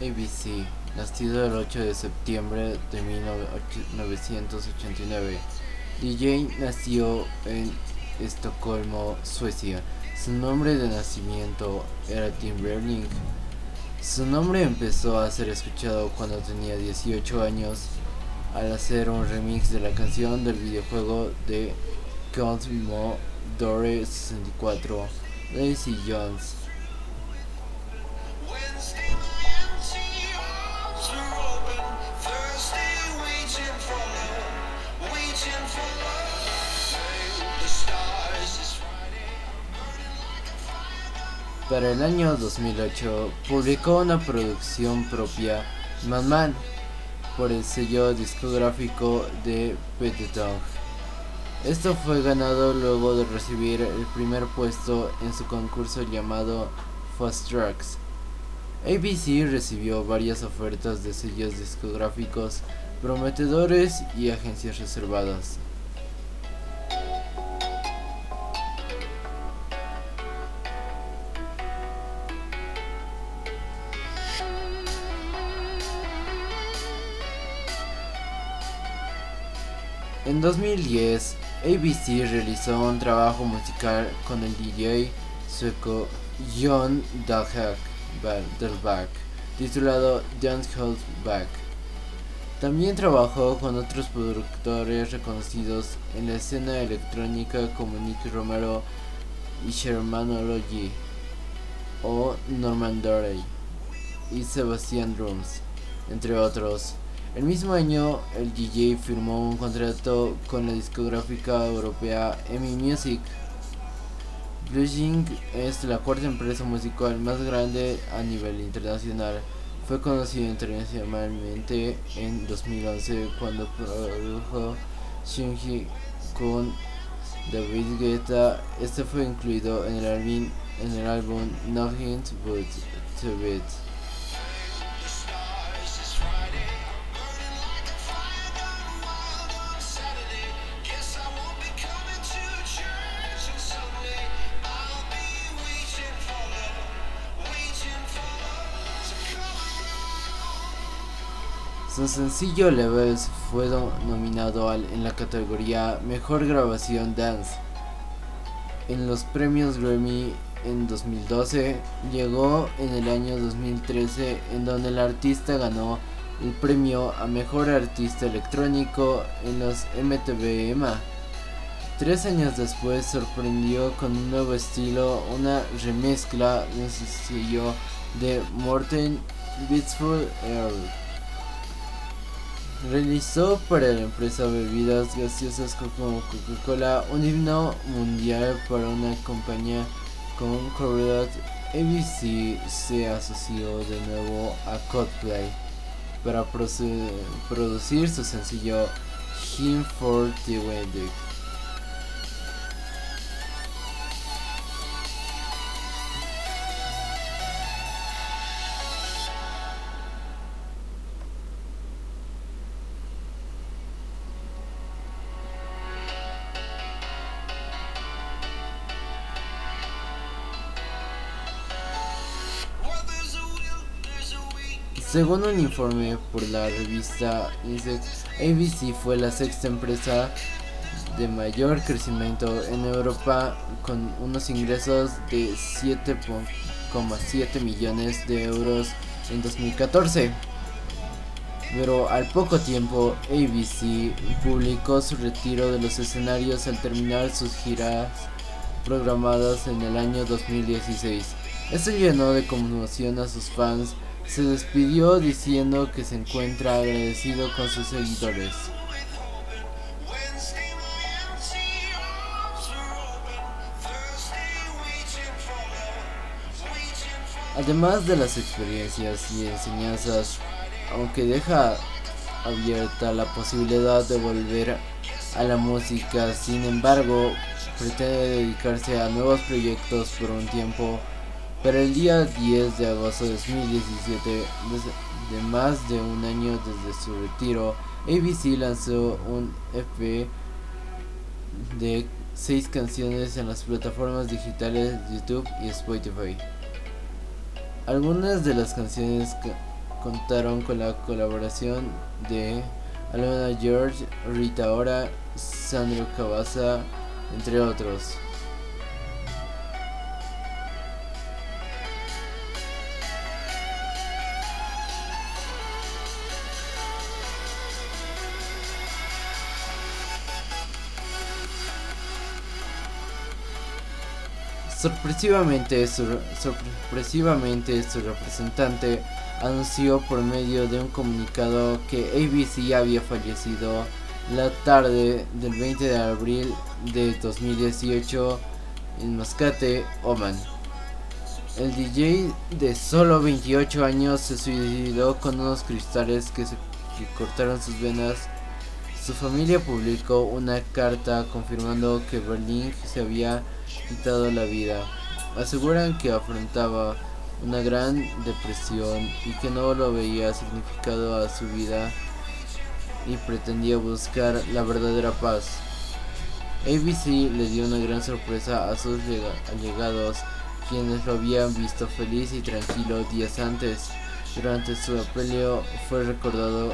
ABC, nacido el 8 de septiembre de 1989. DJ nació en Estocolmo, Suecia. Su nombre de nacimiento era Tim Berling. Su nombre empezó a ser escuchado cuando tenía 18 años al hacer un remix de la canción del videojuego de Commodore 64, Lazy Jones. Para el año 2008 publicó una producción propia, Man Man, por el sello discográfico de Petitong. Esto fue ganado luego de recibir el primer puesto en su concurso llamado Fast Tracks. ABC recibió varias ofertas de sellos discográficos prometedores y agencias reservadas. En 2010, ABC realizó un trabajo musical con el DJ sueco John Dahlback titulado Don't Hold Back. También trabajó con otros productores reconocidos en la escena electrónica como Nick Romero y Shermanology o Norman Doray y Sebastian Drums, entre otros. El mismo año, el DJ firmó un contrato con la discográfica europea EMI Music. Bluesing es la cuarta empresa musical más grande a nivel internacional. Fue conocido internacionalmente en 2011 cuando produjo Shunji con David Guetta. Este fue incluido en el álbum, en el álbum Nothing But To Beat. Su sencillo Levels fue nominado en la categoría Mejor Grabación Dance. En los premios Grammy en 2012 llegó en el año 2013 en donde el artista ganó el premio a Mejor Artista Electrónico en los MTV EMA. Tres años después sorprendió con un nuevo estilo, una remezcla de un sencillo de Morten Beatsful Earl realizó para la empresa bebidas gaseosas como Coca-Cola un himno mundial para una compañía con Correct ABC se asoció de nuevo a Coldplay para producir su sencillo Hymn for the Wedding. Según un informe por la revista Insect, ABC fue la sexta empresa de mayor crecimiento en Europa con unos ingresos de 7,7 millones de euros en 2014. Pero al poco tiempo ABC publicó su retiro de los escenarios al terminar sus giras programadas en el año 2016. Esto llenó de conmoción a sus fans se despidió diciendo que se encuentra agradecido con sus seguidores. Además de las experiencias y enseñanzas, aunque deja abierta la posibilidad de volver a la música, sin embargo, pretende dedicarse a nuevos proyectos por un tiempo para el día 10 de agosto de 2017, de más de un año desde su retiro, ABC lanzó un EP de 6 canciones en las plataformas digitales YouTube y Spotify. Algunas de las canciones contaron con la colaboración de Alona George, Rita Ora, Sandro Cavazza, entre otros. Sorpresivamente su, sorpresivamente, su representante anunció por medio de un comunicado que ABC había fallecido la tarde del 20 de abril de 2018 en Mascate, Oman. El DJ de solo 28 años se suicidó con unos cristales que, se, que cortaron sus venas. Su familia publicó una carta confirmando que Berlín se había quitado la vida. Aseguran que afrontaba una gran depresión y que no lo veía significado a su vida y pretendía buscar la verdadera paz. ABC le dio una gran sorpresa a sus allegados, quienes lo habían visto feliz y tranquilo días antes. Durante su apelio fue recordado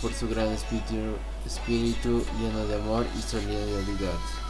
por su gran espíritu, espíritu lleno de amor y solidaridad.